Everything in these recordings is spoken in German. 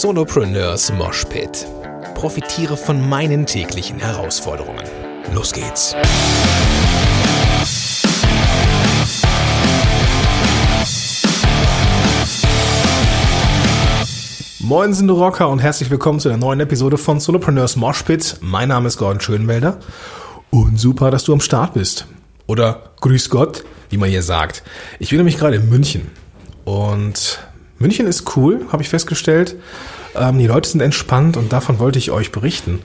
Solopreneurs Moshpit. Profitiere von meinen täglichen Herausforderungen. Los geht's. Moin sind du Rocker und herzlich willkommen zu einer neuen Episode von Solopreneurs Moshpit. Mein Name ist Gordon Schönwelder und super, dass du am Start bist. Oder Grüß Gott, wie man hier sagt. Ich bin nämlich gerade in München und München ist cool, habe ich festgestellt. Ähm, die Leute sind entspannt und davon wollte ich euch berichten.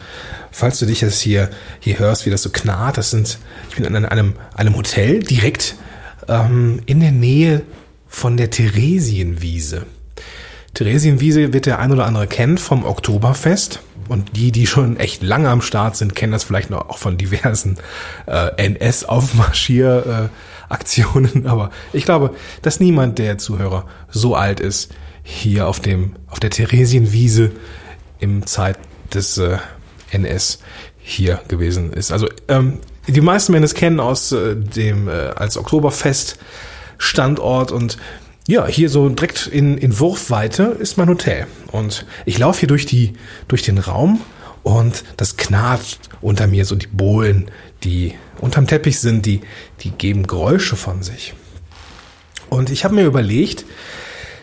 Falls du dich jetzt hier, hier hörst, wie das so knarrt, das sind, ich bin in einem, einem Hotel direkt ähm, in der Nähe von der Theresienwiese. Theresienwiese wird der ein oder andere kennen vom Oktoberfest. Und die, die schon echt lange am Start sind, kennen das vielleicht noch auch von diversen äh, NS-Aufmarschier-Aktionen. Äh, Aber ich glaube, dass niemand der Zuhörer so alt ist, hier auf dem auf der Theresienwiese im Zeit des äh, NS hier gewesen ist. Also ähm, die meisten werden es kennen aus äh, dem äh, als Oktoberfest Standort und ja, hier so direkt in, in Wurfweite ist mein Hotel. Und ich laufe hier durch, die, durch den Raum und das knarrt unter mir, so die Bohlen, die unterm Teppich sind, die, die geben Geräusche von sich. Und ich habe mir überlegt,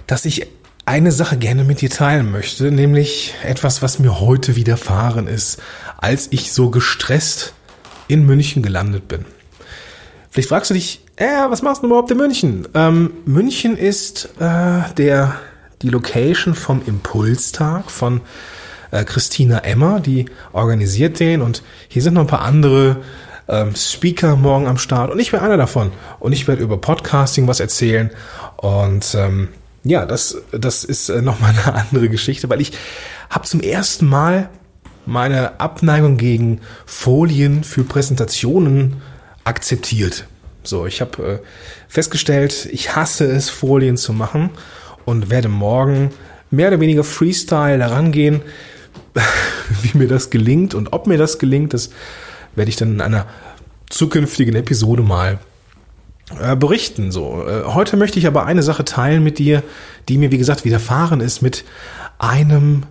dass ich eine Sache gerne mit dir teilen möchte, nämlich etwas, was mir heute widerfahren ist, als ich so gestresst in München gelandet bin. Vielleicht fragst du dich, äh, was machst du überhaupt in München? Ähm, München ist äh, der, die Location vom Impulstag von äh, Christina Emmer, die organisiert den und hier sind noch ein paar andere ähm, Speaker morgen am Start und ich wäre einer davon. Und ich werde über Podcasting was erzählen und ähm, ja, das, das ist äh, nochmal eine andere Geschichte, weil ich habe zum ersten Mal meine Abneigung gegen Folien für Präsentationen akzeptiert. So, ich habe äh, festgestellt, ich hasse es, Folien zu machen und werde morgen mehr oder weniger Freestyle daran gehen, wie mir das gelingt und ob mir das gelingt, das werde ich dann in einer zukünftigen Episode mal äh, berichten. So, äh, heute möchte ich aber eine Sache teilen mit dir, die mir wie gesagt widerfahren ist mit einem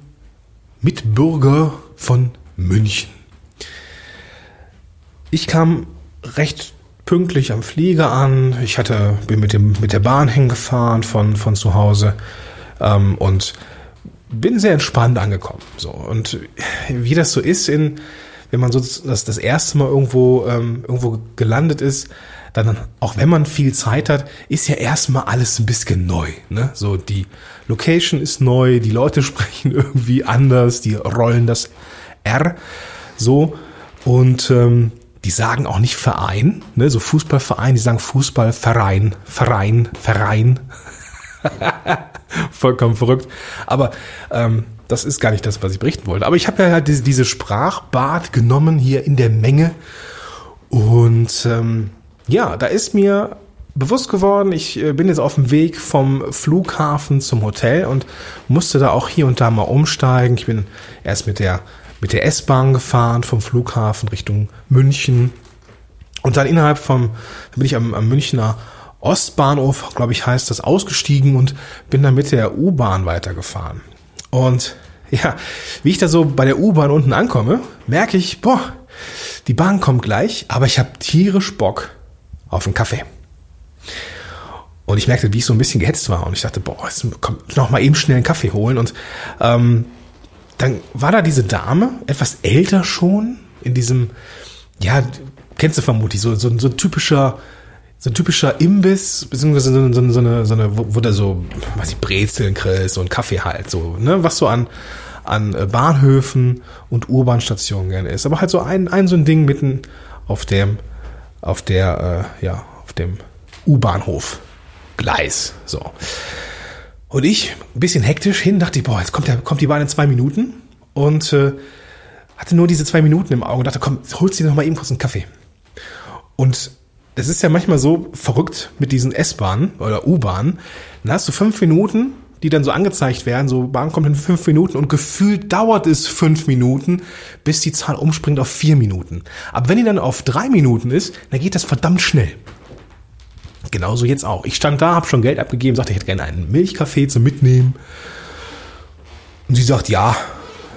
Mitbürger von München. Ich kam recht pünktlich am Flieger an. Ich hatte, bin mit, dem, mit der Bahn hingefahren von, von zu Hause ähm, und bin sehr entspannt angekommen. So. Und wie das so ist, in, wenn man so das, das erste Mal irgendwo, ähm, irgendwo gelandet ist, dann, auch wenn man viel Zeit hat, ist ja erstmal alles ein bisschen neu. Ne? So, die Location ist neu, die Leute sprechen irgendwie anders, die rollen das R so. Und ähm, die sagen auch nicht Verein, ne, so Fußballverein, die sagen Fußballverein, Verein, Verein. Vollkommen verrückt. Aber ähm, das ist gar nicht das, was ich berichten wollte. Aber ich habe ja halt diese, diese Sprachbad genommen hier in der Menge. Und ähm, ja, da ist mir bewusst geworden, ich äh, bin jetzt auf dem Weg vom Flughafen zum Hotel und musste da auch hier und da mal umsteigen. Ich bin erst mit der mit der S-Bahn gefahren vom Flughafen Richtung München. Und dann innerhalb vom, da bin ich am, am Münchner Ostbahnhof, glaube ich, heißt das, ausgestiegen und bin dann mit der U-Bahn weitergefahren. Und ja, wie ich da so bei der U-Bahn unten ankomme, merke ich, boah, die Bahn kommt gleich, aber ich habe tierisch Bock auf einen Kaffee. Und ich merkte, wie ich so ein bisschen gehetzt war. Und ich dachte, boah, jetzt komm, noch mal eben schnell einen Kaffee holen. Und ähm, dann war da diese Dame, etwas älter schon, in diesem, ja, kennst du vermutlich, so, so, so ein typischer, so ein typischer Imbiss, beziehungsweise so, so, so eine, so eine, wo, wo da so, was ich, Brezeln kriegst, ein Kaffee halt, so, ne, was so an, an äh, Bahnhöfen und U-Bahn-Stationen gerne ist. Aber halt so ein, ein so ein Ding mitten auf dem, auf der, äh, ja, auf dem U-Bahnhof. Gleis, so. Und ich, ein bisschen hektisch hin, dachte ich, boah, jetzt kommt, der, kommt die Bahn in zwei Minuten. Und äh, hatte nur diese zwei Minuten im Auge und dachte, komm, holst dir noch mal eben kurz einen Kaffee. Und es ist ja manchmal so verrückt mit diesen S-Bahnen oder U-Bahnen. Dann hast du fünf Minuten, die dann so angezeigt werden, so Bahn kommt in fünf Minuten und gefühlt dauert es fünf Minuten, bis die Zahl umspringt auf vier Minuten. Aber wenn die dann auf drei Minuten ist, dann geht das verdammt schnell. Genauso jetzt auch. Ich stand da, habe schon Geld abgegeben, sagte, ich hätte gerne einen Milchkaffee zum Mitnehmen. Und sie sagt, ja,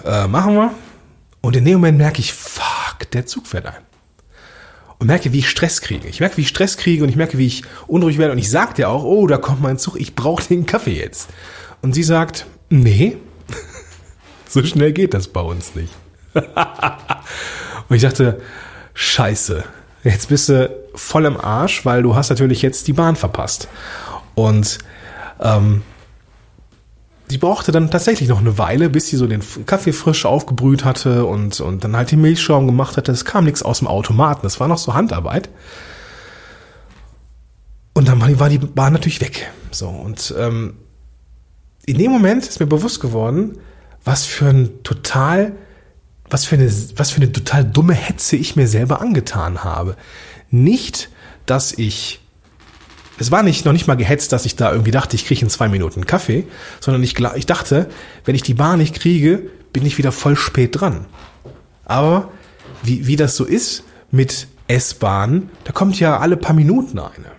äh, machen wir. Und in dem Moment merke ich, fuck, der Zug fährt ein. Und merke, wie ich Stress kriege. Ich merke, wie ich Stress kriege und ich merke, wie ich unruhig werde. Und ich sage dir auch, oh, da kommt mein Zug, ich brauche den Kaffee jetzt. Und sie sagt, nee, so schnell geht das bei uns nicht. und ich dachte, scheiße, jetzt bist du voll im Arsch, weil du hast natürlich jetzt die Bahn verpasst. Und ähm, die brauchte dann tatsächlich noch eine Weile, bis sie so den Kaffee frisch aufgebrüht hatte und, und dann halt die Milchschaum gemacht hatte. Es kam nichts aus dem Automaten, es war noch so Handarbeit. Und dann war die Bahn natürlich weg. So, und ähm, in dem Moment ist mir bewusst geworden, was für ein total, was für eine, was für eine total dumme Hetze ich mir selber angetan habe. Nicht, dass ich es war nicht noch nicht mal gehetzt, dass ich da irgendwie dachte, ich kriege in zwei Minuten Kaffee, sondern ich, ich dachte, wenn ich die Bahn nicht kriege, bin ich wieder voll spät dran. Aber wie, wie das so ist mit S-Bahn, da kommt ja alle paar Minuten eine.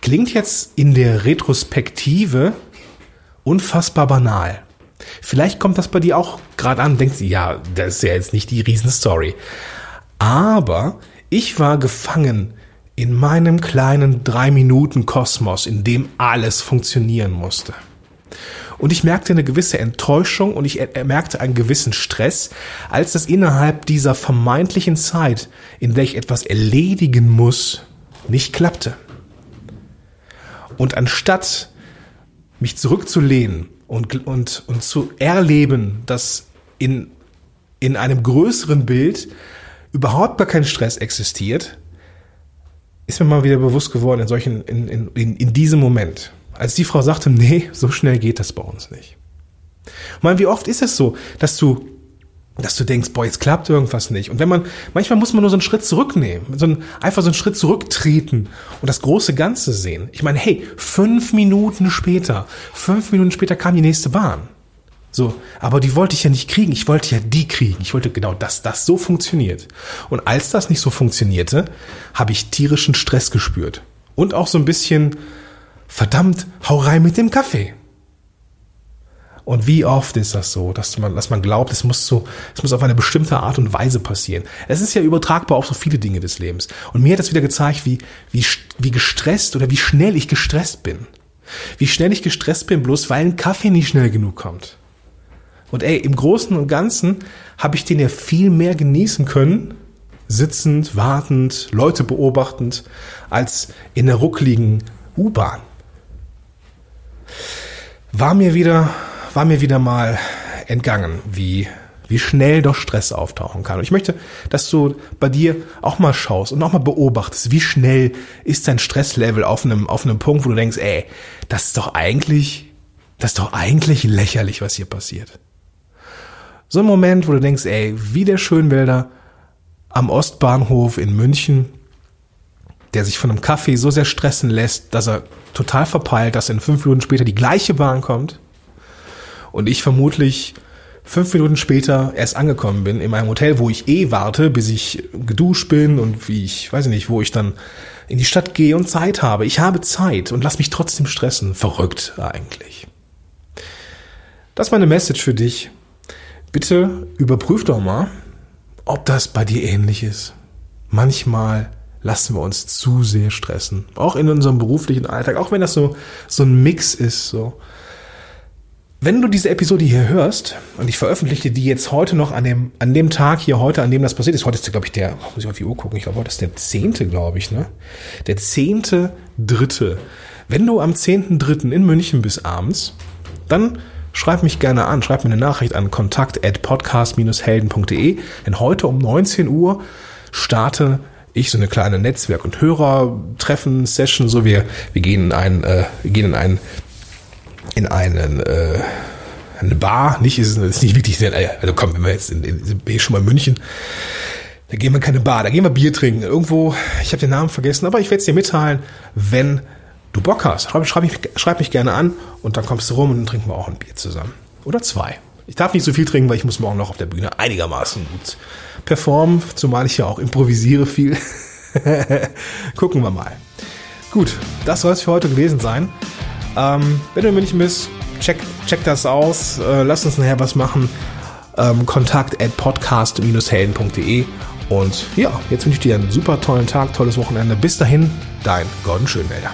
Klingt jetzt in der Retrospektive unfassbar banal. Vielleicht kommt das bei dir auch gerade an, denkst du, ja, das ist ja jetzt nicht die Riesenstory. Aber ich war gefangen in meinem kleinen drei Minuten Kosmos, in dem alles funktionieren musste. Und ich merkte eine gewisse Enttäuschung und ich merkte einen gewissen Stress, als das innerhalb dieser vermeintlichen Zeit, in der ich etwas erledigen muss, nicht klappte. Und anstatt mich zurückzulehnen und, und, und zu erleben, dass in, in einem größeren Bild überhaupt gar kein Stress existiert, ist mir mal wieder bewusst geworden in solchen, in, in, in, in diesem Moment, als die Frau sagte, nee, so schnell geht das bei uns nicht. Ich meine, wie oft ist es so, dass du, dass du denkst, boah, jetzt klappt irgendwas nicht. Und wenn man, manchmal muss man nur so einen Schritt zurücknehmen, so ein, einfach so einen Schritt zurücktreten und das große Ganze sehen. Ich meine, hey, fünf Minuten später, fünf Minuten später kam die nächste Bahn. So, aber die wollte ich ja nicht kriegen. Ich wollte ja die kriegen. Ich wollte genau, dass das so funktioniert. Und als das nicht so funktionierte, habe ich tierischen Stress gespürt. Und auch so ein bisschen, verdammt, hau rein mit dem Kaffee. Und wie oft ist das so, dass man, dass man glaubt, es muss so, es muss auf eine bestimmte Art und Weise passieren. Es ist ja übertragbar auf so viele Dinge des Lebens. Und mir hat das wieder gezeigt, wie, wie, wie gestresst oder wie schnell ich gestresst bin. Wie schnell ich gestresst bin, bloß weil ein Kaffee nicht schnell genug kommt. Und ey, im Großen und Ganzen habe ich den ja viel mehr genießen können, sitzend, wartend, Leute beobachtend, als in der ruckligen U-Bahn. War mir wieder, war mir wieder mal entgangen, wie, wie schnell doch Stress auftauchen kann. Und ich möchte, dass du bei dir auch mal schaust und auch mal beobachtest, wie schnell ist dein Stresslevel auf einem, auf einem Punkt, wo du denkst, ey, das ist doch eigentlich, das ist doch eigentlich lächerlich, was hier passiert. So ein Moment, wo du denkst, ey, wie der Schönwälder am Ostbahnhof in München, der sich von einem Kaffee so sehr stressen lässt, dass er total verpeilt, dass in fünf Minuten später die gleiche Bahn kommt und ich vermutlich fünf Minuten später erst angekommen bin in meinem Hotel, wo ich eh warte, bis ich geduscht bin und wie ich, weiß ich nicht, wo ich dann in die Stadt gehe und Zeit habe. Ich habe Zeit und lass mich trotzdem stressen. Verrückt eigentlich. Das ist meine Message für dich bitte überprüf doch mal, ob das bei dir ähnlich ist. Manchmal lassen wir uns zu sehr stressen, auch in unserem beruflichen Alltag, auch wenn das so so ein Mix ist, so. Wenn du diese Episode hier hörst, und ich veröffentliche die jetzt heute noch an dem, an dem Tag hier heute, an dem das passiert ist, heute ist, glaube ich, der, muss ich auf die Uhr gucken, ich glaube, heute ist der zehnte, glaube ich, ne? Der zehnte, dritte. Wenn du am zehnten, dritten in München bist abends, dann schreib mich gerne an, schreib mir eine Nachricht an kontakt at podcast-helden.de, denn heute um 19 Uhr starte ich so eine kleine Netzwerk- und Hörertreffen-Session, so wir, wir gehen in ein, äh, gehen in ein, in einen, äh, eine Bar, nicht, ist, ist nicht wirklich sehr, also komm, wenn wir jetzt in, in, schon mal in München, da gehen wir in keine Bar, da gehen wir Bier trinken. Irgendwo, ich habe den Namen vergessen, aber ich werde es dir mitteilen, wenn du Bock hast, schreib, schreib, mich, schreib mich gerne an und dann kommst du rum und dann trinken wir auch ein Bier zusammen. Oder zwei. Ich darf nicht so viel trinken, weil ich muss morgen noch auf der Bühne einigermaßen gut performen, zumal ich ja auch improvisiere viel. Gucken wir mal. Gut, das soll es für heute gewesen sein. Ähm, wenn du in München bist, check check das aus. Äh, lass uns nachher was machen. Ähm, Kontakt at podcast-helden.de. Und ja, jetzt wünsche ich dir einen super tollen Tag, tolles Wochenende. Bis dahin, dein Gordon Schönwälder.